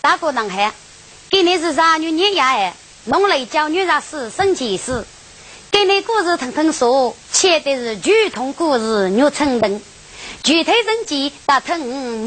大哥能喊。今年是啥女年呀？哎，农历叫女伢死生前事。给你故事腾腾说，写的是剧痛故事肉成等，具体人机大腾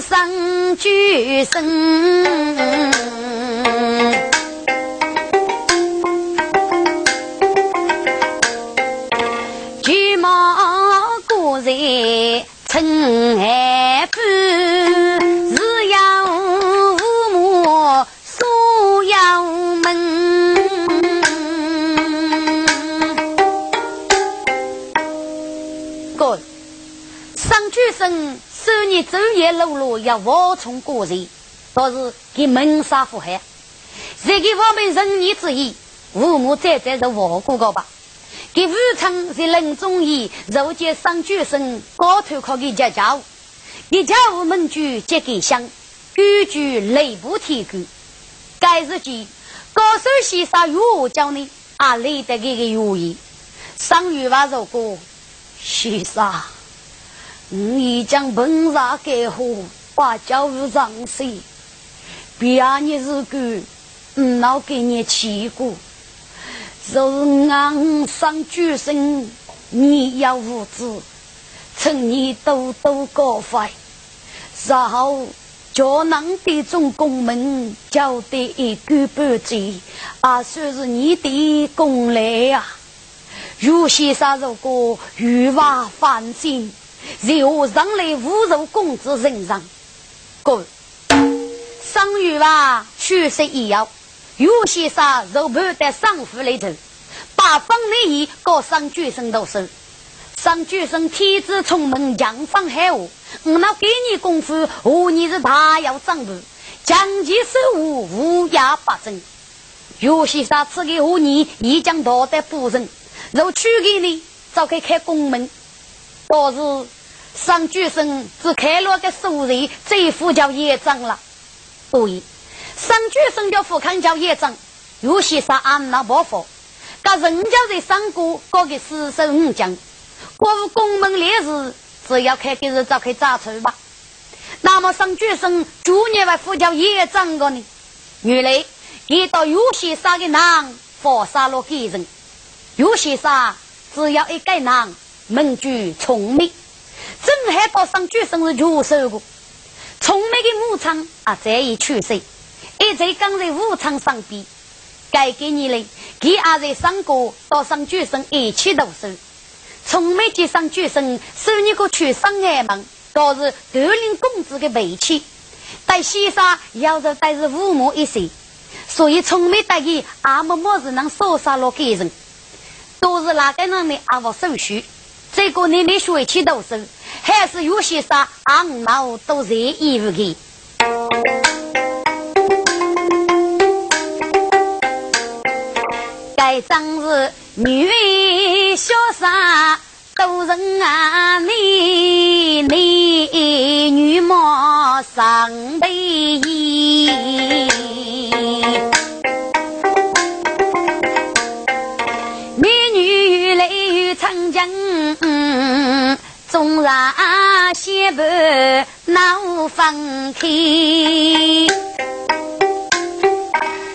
生俱生。来。无从过日，倒是给门杀祸害。这给我们仁义之意，父母再再是活过个吧。给武昌是人中医，如今上举生高头靠给家家务，一家务门居皆给乡，居居雷部天狗。该日记高手先生与我讲呢，啊，累得给个原因。上月话如果先生，你已将本杀给好。把教育上谁？别你是个，嗯，老给你气过。若是俺上举身，你要无知，趁你多多高飞，然后叫那的众公门交得一句半句，啊，算是你的功来呀。有些啥如果欲望翻新，如何上来侮辱公子身上？哥，生育吧，确实也要。有些啥肉盘在上府里头，把风内衣搞上举生都是。上举生天资聪明，强方海我那给你功夫，和你是大要长不，将其手无无压不争。有些啥赐给和你，一将道德不仁。若娶给你，早该开宫门，倒是。上举生只开了个数人，这副叫业障了。对，上举生叫富康叫业障，有些啥安那不服？噶人家在上过搞个四十五将，国务宫门烈士，只要开个日早开早出吧。那么上举生逐年为副叫业障个呢？原来遇到有些啥的人，佛杀了给人；有些啥只要一个人，门具聪明。正海到上举生是绝手过，聪明的武昌啊，再一去世，一在刚在武昌上边，该给你嘞，给也在上过到上举生一起读书，聪明的上举生收你个去上爱门，倒是德林公子的背气，但先生要是带是父母一岁，所以聪明得意阿么么是能烧杀了给人，都是哪个人的阿我手续，这个你你学起读书。还是有些啥昂毛都在衣服的。该真是女潇洒，都人啊不难分开，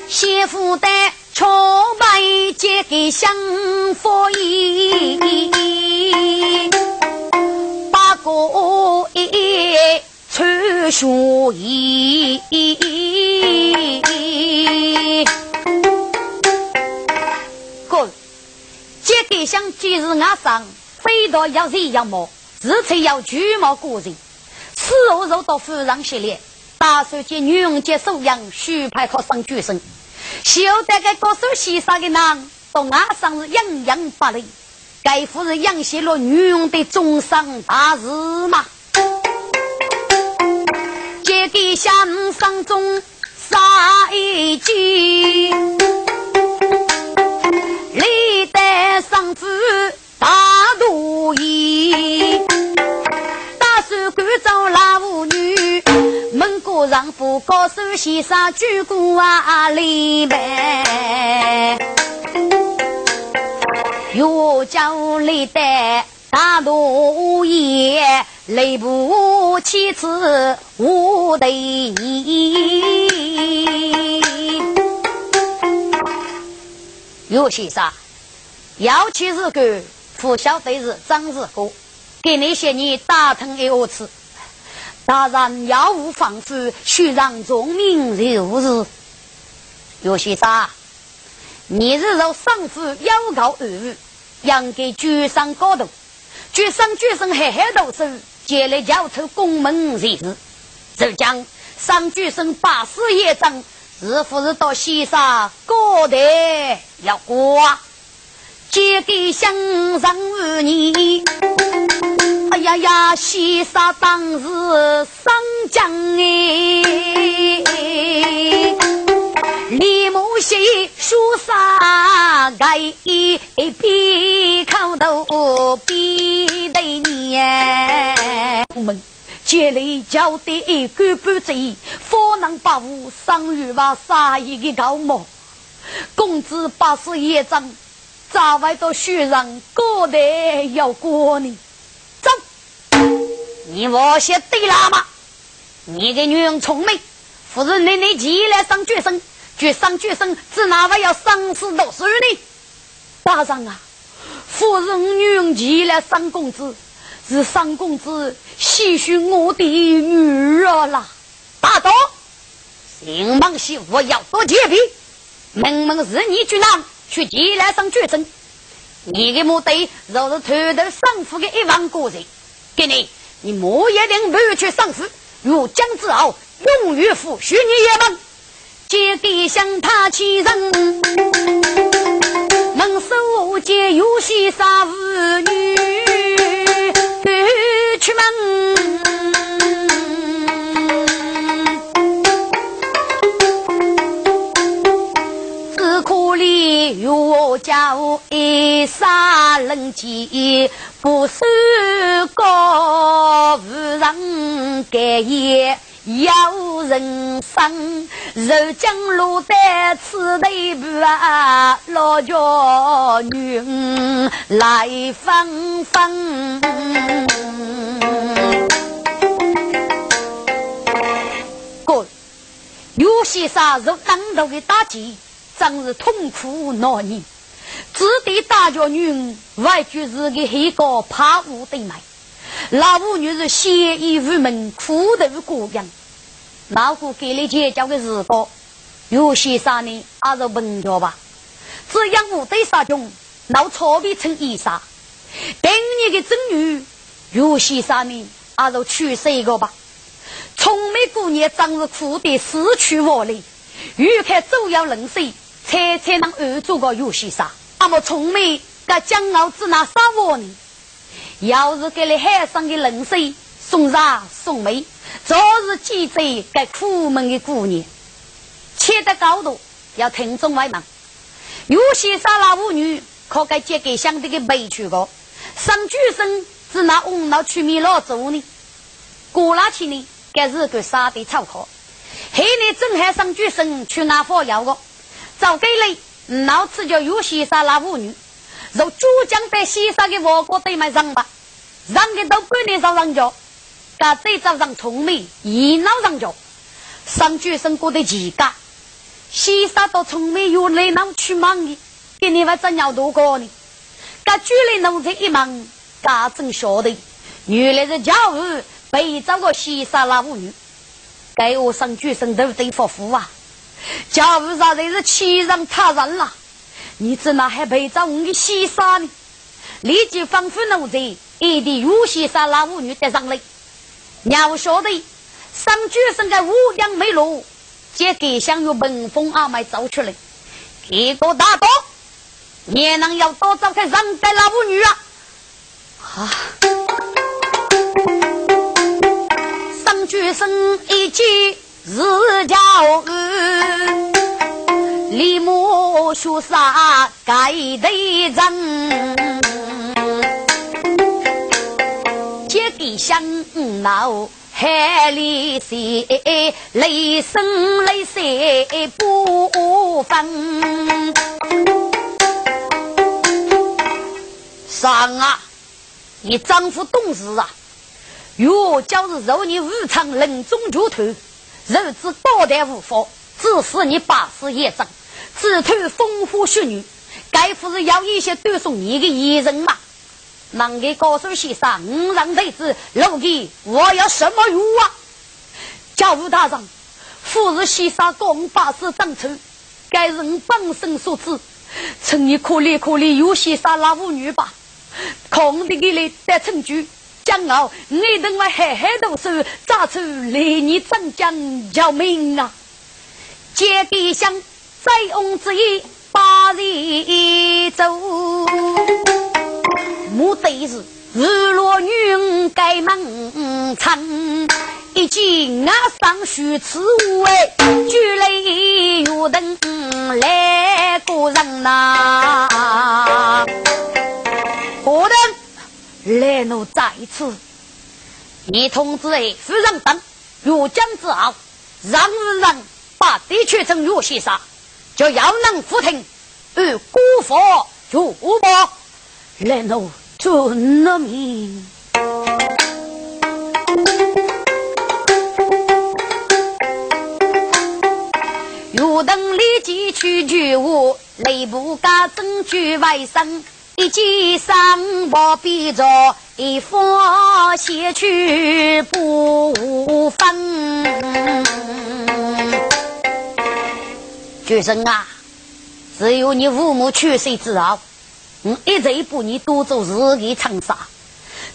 先负担朝拜借给相佛意，八个一穿书衣。给想今日阿上非到要人要毛，日才要巨毛过人，此后入到府上洗脸，打算接女佣接收养，许派考上举生。晓得个高手先生的男，到阿上是洋洋发雷，该夫人养些了女佣的终生大事嘛。借给相上中杀一句。上夫大肚意，算赶走老妇女，蒙古上夫高手先生举过啊礼拜，岳家里的大肚意，雷部妻子无对你，岳先生。尤其是个不晓得是张日哥，给那些人打成一窝次，当然要无防范，须让众民如是。岳先生，你是受上夫要告二五，应该举上高度，举上举上嘿嘿动手，接来交出宫门人事，就将上举生八十业长，是不是到西沙高台要挂？借给乡上儿女，哎呀呀，西沙当时上将哎，李木西书沙盖一笔口头笔对念，我们借来交的一个半贼，方能把我上日吧杀一个高毛，公子八十一张。咋外到学上高台要过呢？你我些对了吗？你的女人聪明，夫人奶奶起来上绝生，决上绝生，只哪位要生死读书呢？大人啊，夫人女人起来上公子，是上公子喜许我的女儿啦。大刀，姓孟媳妇要多戒备，门门是你去拿。去济南上决争，你的目的若是偷偷上府的一万个人，给你，你莫一定不去上府。若将之后，永远服许你一门，借给向他欺人，能收借游戏杀妇女，岳家一杀人机，不守高无人盖也有人生。如今落在此地步啊，老家女来纷纷。哥，有些啥受当头的打击。真是痛苦难言，只得大家女外就是个黑高怕无对买，老妇女是鲜衣无门，苦头过样。老夫给你结交的时光，有些啥呢？还是文家吧。只要无对杀穷，闹草皮成衣裳。等你的子女有些啥呢？还是娶死一个吧。聪明姑娘长是苦得失去活力，欲看主要冷水。才才能安住个游戏上，阿么聪明，个江老子那啥我呢？要是给了海上的冷水送茶送梅，早日记载该苦闷的姑娘。切得高度要听众外忙，有些沙拉妇女可该借给相对的悲屈个，上举生是拿翁老去米老做呢？过那去呢？该是个杀的草考，黑你正海上举生去拿火药个。早给嘞，老次叫有些杀那妇女，如珠江在西沙的王国对面上吧，上的都半年上上脚，噶这早上聪明一闹上脚，上举生过的几个，西沙都从没有来闹去忙的，给你们怎样度过呢？噶举来农村一忙，噶真晓得，原来是教务被找个西沙老妇女，该我上举生都得服服啊！教务上真是欺人他人了？你怎那还陪着我的西沙呢？立即吩咐奴才，一定有西沙老妇女带上来。要晓得，上举生的五羊美罗，借给想用文风阿妹走出来，结果大刀。也能要多找开上代老妇女啊！啊！上举生一句是教育，立马学啥该得人，接给香闹海里水，雷声雷声不分。上啊！你丈夫懂事啊！若叫是肉你无常人中绝头，肉质高大无法，致使你八十也长，只图风花雪月。该不是要一些断送你的艺人吗？能给高手先生，五让弟子老弟，我要什么用啊？教务大人，富士先生告我八十长处，该是我本身所致，请你可怜可怜有先生那妇女吧。空的给你得成局，将傲你等我海海读书，咋出来你长江救命啊！借给香，塞翁之意把人走。目的是日落女人该门窗，一见俺上须此位，举雷月灯来过人呐。我等来奴再次，你通知哎，夫人等若将之后，让日人把的确成若先生，就要能服听，与孤佛主不？来怒遵了命。若等立即去举我，内部家证据外甥。一计三宝必着，一佛写去不分。绝生啊，只有你父母去世之后，我一直把你当做自己长沙，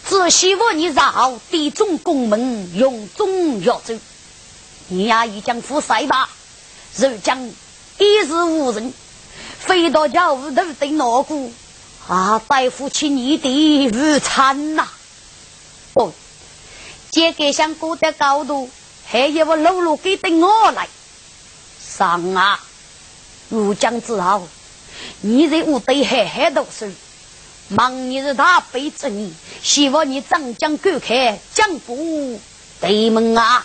只希望你日后地中功名，永中耀州。你呀，已将负晒吧，如将一事无人，飞到家屋头等老姑。啊！大夫，请你的午餐呐！哦，这个想过的高度，还要我露露给等我来上啊！入江之后，你在屋里好好读书，忙你是大辈子你，希望你长江观开，江湖对门啊！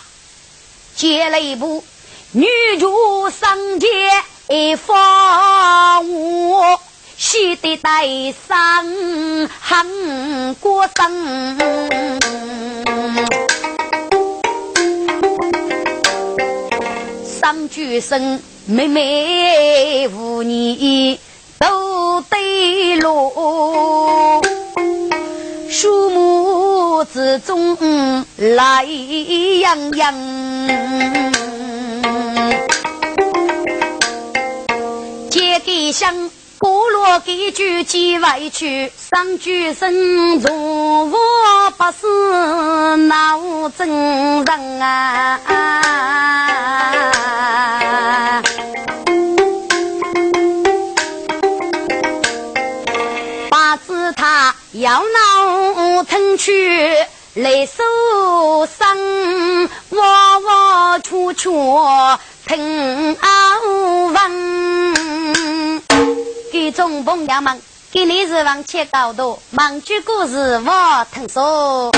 接了一步，女主上街一方我。喜得带上韩国生，三句声妹妹无你都得落，树木之中来洋洋，借给香。过落几句几委屈，上句声从我不是闹真人啊！八字他要闹成去来受伤，我我处处平安稳。众朋友们，给你是往切高度，忙句故事我听说。